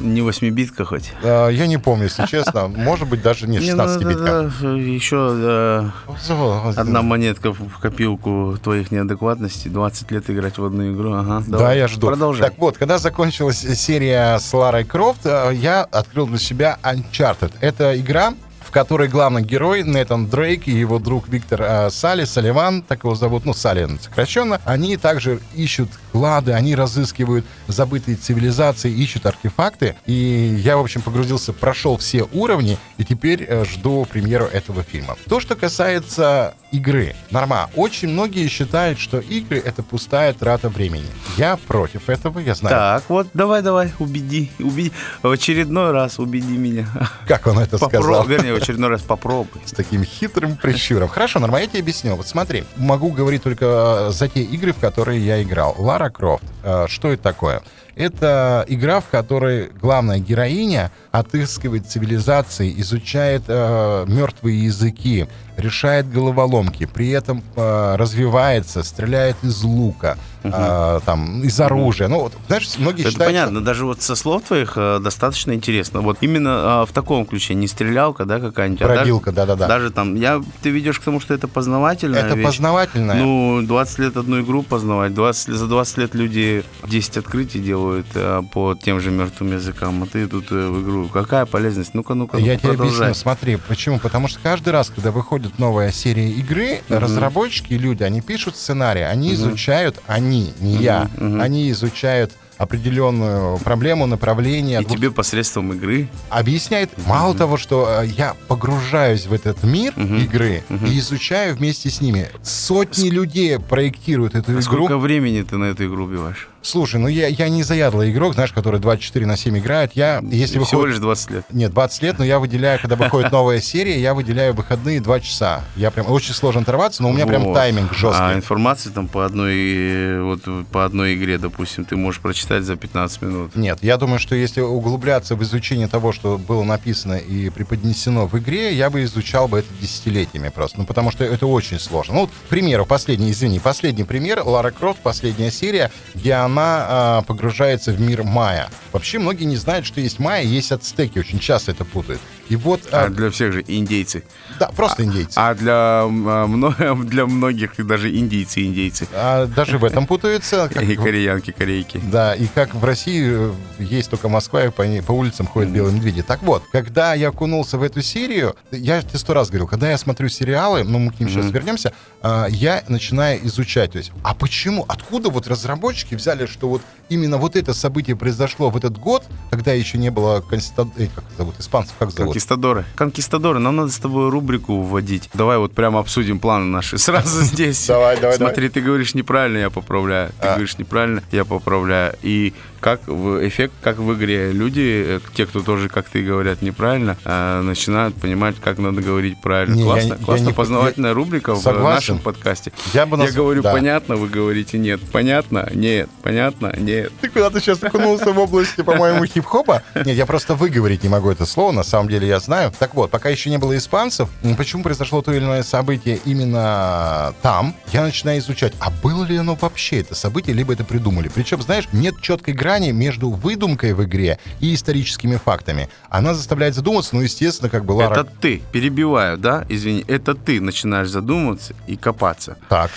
Speaker 2: Не восьмибитка хоть?
Speaker 1: Э, Я не помню, если честно. Может быть, даже не
Speaker 2: Не, ну,
Speaker 1: 16-битка.
Speaker 2: да, да, Еще э,
Speaker 1: Вот,
Speaker 2: одна монетка в копилку твоих неадекватностей. 20 лет играть в одну игру. Ага,
Speaker 1: Да,
Speaker 2: давай.
Speaker 1: я жду.
Speaker 2: Продолжай.
Speaker 1: Так вот, когда закончилась серия с Ларой Крофт, э, я открыл для себя Uncharted. Это игра, в которой главный герой Нэтан Дрейк и его друг Виктор э, Салли, Салливан, так его зовут, ну, Салли сокращенно, они также ищут клады, они разыскивают забытые цивилизации, ищут артефакты. И я, в общем, погрузился, прошел все уровни, и теперь э, жду премьеру этого фильма. То, что касается игры. Норма. Очень многие считают, что игры — это пустая трата времени. Я против этого, я знаю.
Speaker 2: Так, вот, давай, давай, убеди, убеди. В очередной раз убеди меня.
Speaker 1: Как он это сказал?
Speaker 2: Попробуй, вернее, в очередной раз попробуй.
Speaker 1: С таким хитрым прищуром. Хорошо, Норма, я тебе объясню. Вот смотри, могу говорить только за те игры, в которые я играл. Лара Крофт. Э, Что это такое? Это игра, в которой главная героиня отыскивает цивилизации, изучает э, мертвые языки, решает головоломки, при этом э, развивается, стреляет из лука, э, там, из оружия. Ну, вот, знаешь, многие
Speaker 2: Это
Speaker 1: считают,
Speaker 2: понятно, даже вот со слов твоих э, достаточно интересно. Вот именно э, в таком ключе, не стрелялка, да, какая-нибудь.
Speaker 1: что
Speaker 2: а даже-
Speaker 1: бродилка, да-да-да.
Speaker 2: Даже там, я, ты ведешь к тому, что это познавательная
Speaker 1: Это
Speaker 2: вещь.
Speaker 1: познавательное.
Speaker 2: Ну, 20 лет одну игру познавать, 20, лет- за 20 лет люди 10 открытий делают э, по тем же мертвым языкам, а ты тут э, в игру. Какая полезность? Ну-ка, ну-ка,
Speaker 1: Я
Speaker 2: ну-ка,
Speaker 1: тебе
Speaker 2: продолжай.
Speaker 1: объясню, смотри, почему? Потому что каждый раз, когда выходит новая серия игры, разработчики, люди, они пишут сценарий, они изучают, они, не я, они изучают определенную проблему, направление,
Speaker 2: И тебе посредством игры
Speaker 1: объясняет, мало того, что э, я погружаюсь в этот мир игры и изучаю вместе с ними. Сотни людей проектируют эту
Speaker 2: А
Speaker 1: игру.
Speaker 2: сколько времени ты на эту игру убиваешь?
Speaker 1: Слушай, ну я, я не заядлый игрок, знаешь, который 24 на 7 играет. Я, если
Speaker 2: Всего
Speaker 1: выходит...
Speaker 2: лишь 20 лет.
Speaker 1: Нет, 20 лет, но я выделяю, когда выходит новая серия, я выделяю выходные 2 часа. Я прям очень сложно оторваться, но у меня прям
Speaker 2: Вот.
Speaker 1: тайминг
Speaker 2: А
Speaker 1: жесткий.
Speaker 2: информации там по одной, вот, по одной игре, допустим, ты можешь прочитать за 15 минут.
Speaker 1: Нет, я думаю, что если углубляться в изучение того, что было написано и преподнесено в игре, я бы изучал бы это десятилетиями просто. Ну, потому что это очень сложно. Ну, вот, к примеру, последний, извини, последний пример, Лара Крофт, последняя серия, где она а, погружается в мир майя. Вообще, многие не знают, что есть майя, есть ацтеки, очень часто это путают. И вот, а,
Speaker 2: А для всех же индейцы.
Speaker 1: да, просто индейцы.
Speaker 2: А для, а, мно- для многих даже индейцы индейцы.
Speaker 1: А даже в этом путаются. как
Speaker 2: И кореянки корейки.
Speaker 1: Да, и как в России э, есть только Москва, и по, ней- по улицам ходят белые медведи. Так вот, когда я окунулся в эту серию, я тебе сто раз говорил, когда я смотрю сериалы, ну мы к ним сейчас вернемся, а, я начинаю изучать, то есть, а почему, откуда вот разработчики взяли, что вот именно вот это событие произошло в этот год, когда еще не было конститу... э, как зовут, испанцев, как зовут?
Speaker 2: Конкистадоры. Конкистадоры, нам надо с тобой рубрику вводить. Давай вот прямо обсудим планы наши сразу здесь.
Speaker 1: Давай, давай,
Speaker 2: Смотри, ты говоришь неправильно, я поправляю. Ты
Speaker 1: А.
Speaker 2: говоришь неправильно, я поправляю. И как в эффект, как в игре, люди, э, те, кто тоже, как ты, говорят неправильно, э, начинают понимать, как надо говорить правильно.
Speaker 1: Не, я-
Speaker 2: классно,
Speaker 1: я
Speaker 2: классно
Speaker 1: не-
Speaker 2: познавательная рубрика в
Speaker 1: Согласен.
Speaker 2: нашем подкасте.
Speaker 1: Я бы
Speaker 2: Я
Speaker 1: наз-
Speaker 2: говорю
Speaker 1: да.
Speaker 2: понятно, вы говорите нет. Понятно? Нет. Понятно? Нет.
Speaker 1: Ты куда-то сейчас окунулся в области, по-моему, хип-хопа. Нет, я просто выговорить не могу это слово, на самом деле я знаю. Так вот, пока еще не было испанцев, почему произошло то или иное событие именно там, я начинаю изучать, а было ли оно вообще это событие, либо это придумали. Причем, знаешь, нет четкой грани между выдумкой в игре и историческими фактами. Она заставляет задуматься, ну, естественно, как бы Лара...
Speaker 2: Это ты, перебиваю, да? Извини, это ты начинаешь задумываться и копаться.
Speaker 1: Так,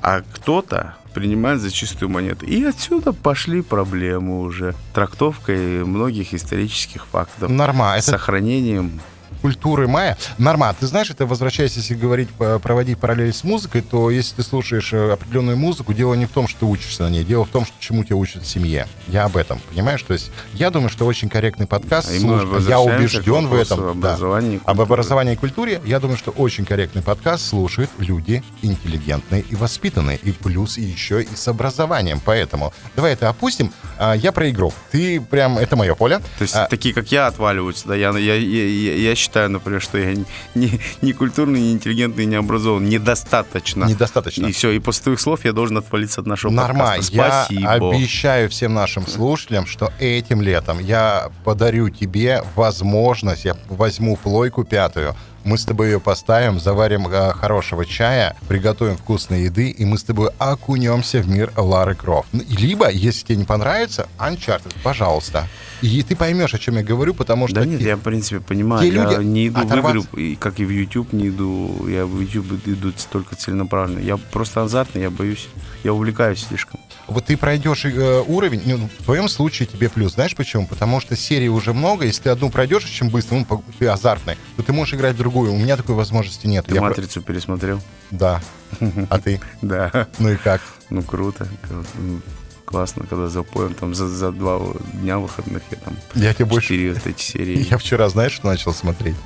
Speaker 2: А кто-то принимает за чистую монету. И отсюда пошли проблемы уже. Трактовкой многих исторических фактов.
Speaker 1: норма. Это
Speaker 2: Сохранением.
Speaker 1: Культуры майя. Норма, ты знаешь, это возвращаясь, если говорить, по- проводить параллель с музыкой, то если ты слушаешь э, определенную музыку, дело не в том, что ты учишься на ней, дело в том, что чему тебя учат в семье. Я об этом, понимаешь? То есть я думаю, что очень корректный подкаст.
Speaker 2: А И мы
Speaker 1: слуш- Я убежден в этом. да.
Speaker 2: и
Speaker 1: Об образовании и культуре, я думаю, что очень корректный подкаст слушают люди интеллигентные и воспитанные, и плюс еще и с образованием. Поэтому давай это опустим. А, Я про игру. Ты прям, это мое поле.
Speaker 2: То есть
Speaker 1: А,
Speaker 2: такие, как я, отваливаются. Да? Я, я, я, я- я считаю, например, что я не, не культурный, не интеллигентный, не образован. Недостаточно.
Speaker 1: Недостаточно.
Speaker 2: И все, и после твоих слов я должен отвалиться от нашего
Speaker 1: Нормально.
Speaker 2: подкаста.
Speaker 1: Я
Speaker 2: Спасибо.
Speaker 1: обещаю всем нашим слушателям, что этим летом я подарю тебе возможность, я возьму плойку пятую, мы с тобой ее поставим, заварим э, хорошего чая, приготовим вкусной еды, и мы с тобой окунемся в мир Лары Крофт. Либо, если тебе не понравится, Uncharted, пожалуйста. И ты поймешь, о чем я говорю, потому что...
Speaker 2: Да нет, я в принципе понимаю.
Speaker 1: те
Speaker 2: я
Speaker 1: люди
Speaker 2: не иду в
Speaker 1: оторваться-
Speaker 2: игры, и как и в YouTube не иду. Я в YouTube иду только целенаправленно. Я просто азартный, я боюсь. Я увлекаюсь слишком.
Speaker 1: Вот ты пройдешь э, уровень, ну, в твоем случае тебе плюс. Знаешь почему? Потому что серий уже много. Если ты одну пройдешь очень быстро, ну, ты азартный, то ты можешь играть в другую. У меня такой возможности нет.
Speaker 2: Ты
Speaker 1: Я про-
Speaker 2: матрицу пересмотрел?
Speaker 1: Да. А ты?
Speaker 2: Да.
Speaker 1: Ну и как?
Speaker 2: Ну круто. Классно, когда запоем там за, за два дня выходных я там
Speaker 1: Я тебе больше...
Speaker 2: эти серии.
Speaker 1: Я вчера, знаешь, что начал смотреть?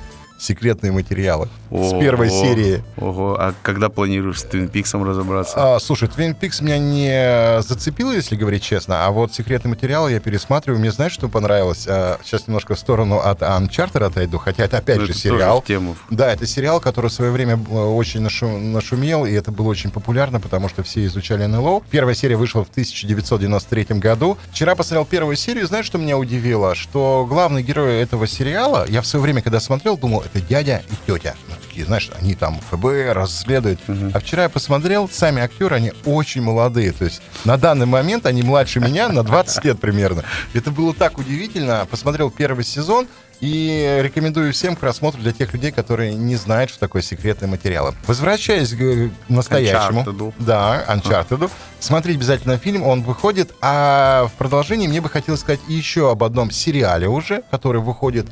Speaker 1: Секретные материалы. С
Speaker 2: Ого,
Speaker 1: первой серии.
Speaker 2: Ого, а когда планируешь с Твин Пиксом разобраться?
Speaker 1: А, слушай, Twin Peaks меня не зацепило, если говорить честно, а вот секретные материалы я пересматриваю. Мне знаешь, что понравилось? А, сейчас немножко в сторону от Uncharted отойду, хотя это опять
Speaker 2: Ну,
Speaker 1: же
Speaker 2: это
Speaker 1: сериал.
Speaker 2: тему.
Speaker 1: Да, это сериал, который в свое время очень нашу- нашумел, и это было очень популярно, потому что все изучали НЛО. Первая серия вышла в 1993 году. Вчера посмотрел первую серию, знаешь, что меня удивило? Что главный герой этого сериала, я в свое время, когда смотрел, думал, это дядя и тетя. Ну, такие, знаешь, они там ФБР расследуют. А вчера я посмотрел, сами актеры, они очень молодые. То есть на данный момент они младше меня на 20 лет примерно. Это было так удивительно. Посмотрел первый сезон, и рекомендую всем к просмотру для тех людей, которые не знают, что такое секретные материалы. Возвращаясь к э, настоящему.
Speaker 2: Uncharted.
Speaker 1: Да, Uncharted. Смотрите обязательно фильм, он выходит. А в продолжении мне бы хотелось сказать еще об одном сериале уже, который выходит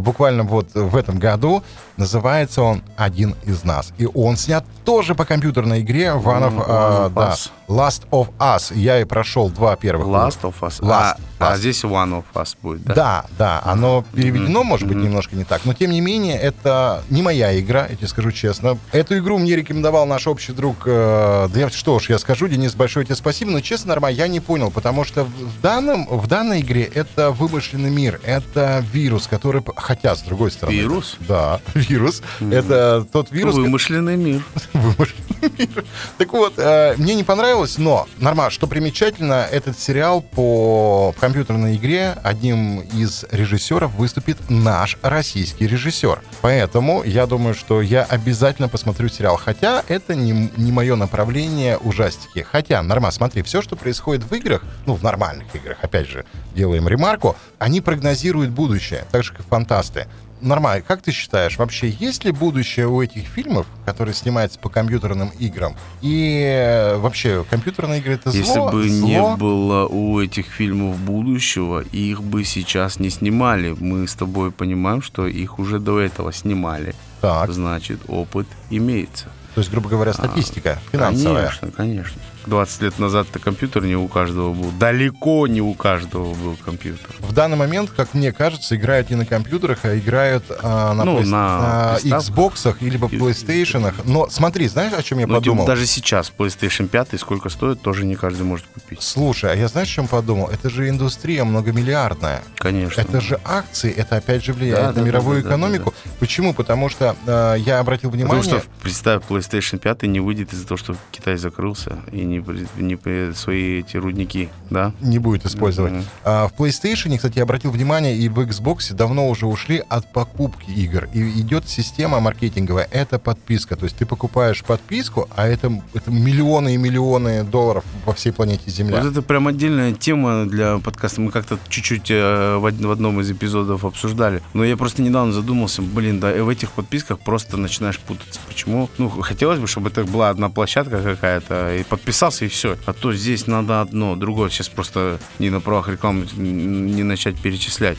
Speaker 1: буквально вот в этом году. Называется он «Один из нас». И он снят тоже по компьютерной игре of,
Speaker 2: One
Speaker 1: э, да. Last of Us. Я и прошел два первых.
Speaker 2: Last of Us.
Speaker 1: Last
Speaker 2: а, а
Speaker 1: Us.
Speaker 2: здесь One of Us будет, да?
Speaker 1: Да, да, оно переведено, может быть, немножко не так, но тем не менее, это не моя игра, я тебе скажу честно. Эту игру мне рекомендовал наш общий друг, э, да что ж, я скажу, Денис, большое тебе спасибо, но честно, нормально, я не понял, потому что в данном, в данной игре это вымышленный мир, это вирус, который, хотя, с другой стороны...
Speaker 2: Вирус?
Speaker 1: Да, вирус. Это тот вирус,
Speaker 2: Вымышленный мир.
Speaker 1: вымышленный мир. Так вот, э, мне не понравилось, но, нормально, что примечательно, этот сериал по компьютерной игре одним из режиссеров выступит наш российский режиссер. Поэтому я думаю, что я обязательно посмотрю сериал. Хотя это не, не мое направление ужастики. Хотя, нормально, смотри, все, что происходит в играх, ну, в нормальных играх, опять же, делаем ремарку, они прогнозируют будущее, так же, как фантасты. Нормально, как ты считаешь, вообще есть ли будущее у этих фильмов, которые снимаются по компьютерным играм? И э, вообще, компьютерные игры это
Speaker 2: Если
Speaker 1: зло?
Speaker 2: бы
Speaker 1: Зло?
Speaker 2: не было у этих фильмов будущего, их бы сейчас не снимали. Мы с тобой понимаем, что их уже до этого снимали.
Speaker 1: Так,
Speaker 2: Значит, опыт имеется.
Speaker 1: то есть, грубо говоря, статистика финансовая.
Speaker 2: Конечно, конечно. 20 лет назад-то компьютер не у каждого был. Далеко не у каждого был компьютер.
Speaker 1: В данный момент, как мне кажется, играют не на компьютерах, а играют а, на,
Speaker 2: Ну,
Speaker 1: плей-
Speaker 2: на
Speaker 1: на. Xbox или по PlayStation. Но смотри, знаешь, о чем я
Speaker 2: Ну, типа,
Speaker 1: подумал?
Speaker 2: даже сейчас PlayStation 5 сколько стоит, тоже не каждый может купить.
Speaker 1: Слушай, а я знаешь, о чем подумал? Это же индустрия многомиллиардная.
Speaker 2: Конечно.
Speaker 1: Это же акции, это опять же влияет
Speaker 2: Да,
Speaker 1: на
Speaker 2: да, да,
Speaker 1: мировую
Speaker 2: да, да,
Speaker 1: экономику. Почему? Потому что э, я обратил внимание...
Speaker 2: Потому что, представь, PlayStation 5 не выйдет из-за того, что Китай закрылся и не, не при- свои эти рудники, да?
Speaker 1: не будет использовать.
Speaker 2: Мгм.
Speaker 1: А, в PlayStation, кстати, я обратил внимание, и в Xbox давно уже ушли от покупки игр. И идет система маркетинговая, это подписка. То есть ты покупаешь подписку, а это, это миллионы и миллионы долларов по всей планете Земля.
Speaker 2: Вот это прям отдельная тема для подкаста. Мы как-то чуть-чуть э, в, в одном из эпизодов обсуждали. Но я просто недавно задумался, блин, да, в этих подписках просто начинаешь путаться. Почему? Ну, хотелось бы, чтобы это была одна площадка какая-то, и подписался, и все. А то здесь надо одно, другое. Сейчас просто не на правах рекламы не начать перечислять.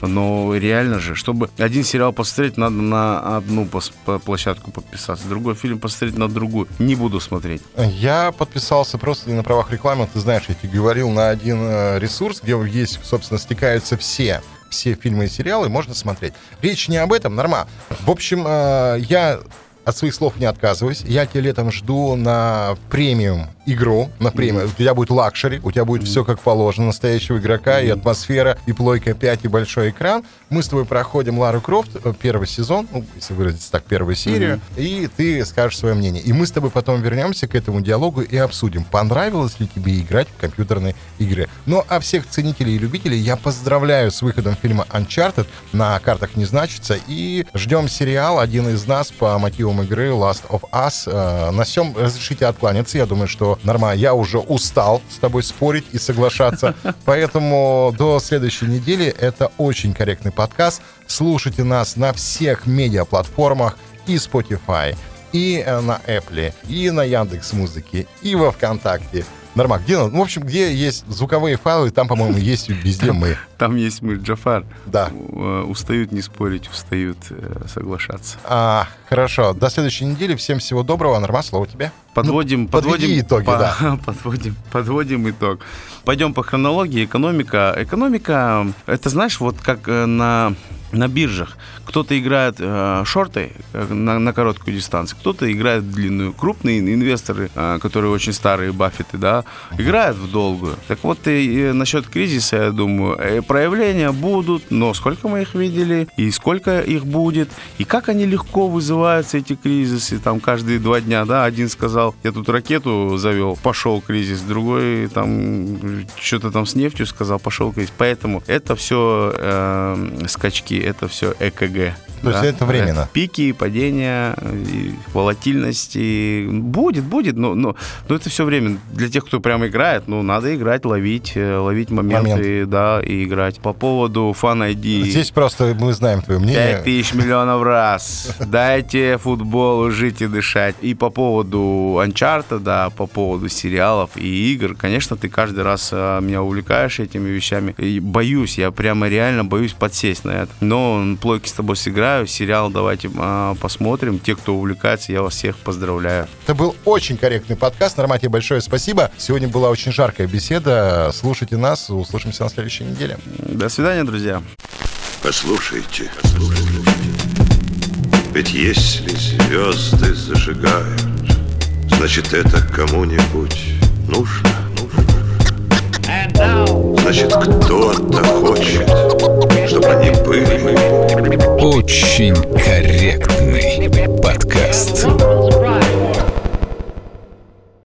Speaker 2: Но реально же, чтобы один сериал посмотреть, надо на одну площадку подписаться. Другой фильм посмотреть на другую. Не буду смотреть.
Speaker 1: Я подписался просто не на правах рекламы, ты знаешь, я тебе говорил, на один э, ресурс, где есть, собственно, стекаются все все фильмы и сериалы, можно смотреть. Речь не об этом, норма. В общем, э, я от своих слов не отказываюсь. Я тебя летом жду на премиум игру, на премиум. У тебя будет luxury, у тебя будет все как положено, настоящего игрока, и атмосфера, и плойка 5, и большой экран. Мы с тобой проходим Лару Крофт, э, первый сезон, ну, если выразиться так, первую серию, и ты скажешь свое мнение. И мы с тобой потом вернемся к этому диалогу и обсудим, понравилось ли тебе играть в компьютерные игры. Ну, а всех ценителей и любителей я поздравляю с выходом фильма Uncharted. На картах не значится. И ждем сериал «Один из нас» по мотивам альбом игры Last of Us. Э, на всем разрешите откланяться. Я думаю, что нормально. Я уже устал с тобой спорить и соглашаться. Поэтому до следующей недели это очень корректный подкаст. Слушайте нас на всех медиаплатформах и Spotify, и э, на Apple, и на Яндекс Музыке, и во ВКонтакте. Нормально. Где, ну, в общем, где есть звуковые файлы, там, по-моему, есть везде мы.
Speaker 2: Там есть мы, Джафар.
Speaker 1: Да.
Speaker 2: Э, Устают не спорить, устают э, соглашаться.
Speaker 1: А, хорошо. До следующей недели. Всем всего доброго. Нормально, слово тебе.
Speaker 2: Подводим,
Speaker 1: Ну,
Speaker 2: подводим
Speaker 1: итоги,
Speaker 2: по-
Speaker 1: да.
Speaker 2: подводим, подводим итог. Пойдем по хронологии. Экономика. Экономика, это знаешь, вот как э, на на биржах. Кто-то играет э, шорты э, на, на короткую дистанцию, кто-то играет в длинную. Крупные инвесторы, э, которые очень старые, баффеты, да, играют в долгую. Так вот, и, э, насчет кризиса, я думаю, э, проявления будут, но сколько мы их видели, и сколько их будет, и как они легко вызываются, эти кризисы, там, каждые два дня, да, один сказал, я тут ракету завел, пошел кризис, другой там что-то там с нефтью сказал, пошел кризис. Поэтому это все скачки, это все ЭКГ. ЕГЭ.
Speaker 1: То есть это временно?
Speaker 2: Пики, падения, и волатильность. и Будет, будет, но, но, но это все время. Для тех, кто прям играет, ну, надо играть, ловить, э, ловить моменты, да, и играть. По поводу Fan ID.
Speaker 1: Здесь просто мы знаем твое мнение.
Speaker 2: Пять тысяч миллионов раз. Дайте футболу жить и дышать. И по поводу Uncharted, да, по поводу сериалов и игр, конечно, ты каждый раз а, меня увлекаешь этими вещами. И боюсь, я прямо реально боюсь подсесть на это. Но плойки с тобой сыграю, сериал давайте а, посмотрим. Те, кто увлекается, я вас всех поздравляю.
Speaker 1: Это был очень корректный подкаст. Нормально тебе большое спасибо. Сегодня была очень жаркая беседа. Слушайте нас. Услышимся на следующей неделе.
Speaker 2: До свидания, друзья.
Speaker 3: Послушайте, ведь если звезды зажигают, значит это кому-нибудь нужно. Значит, кто-то хочет, чтобы они были.
Speaker 4: Очень корректный подкаст.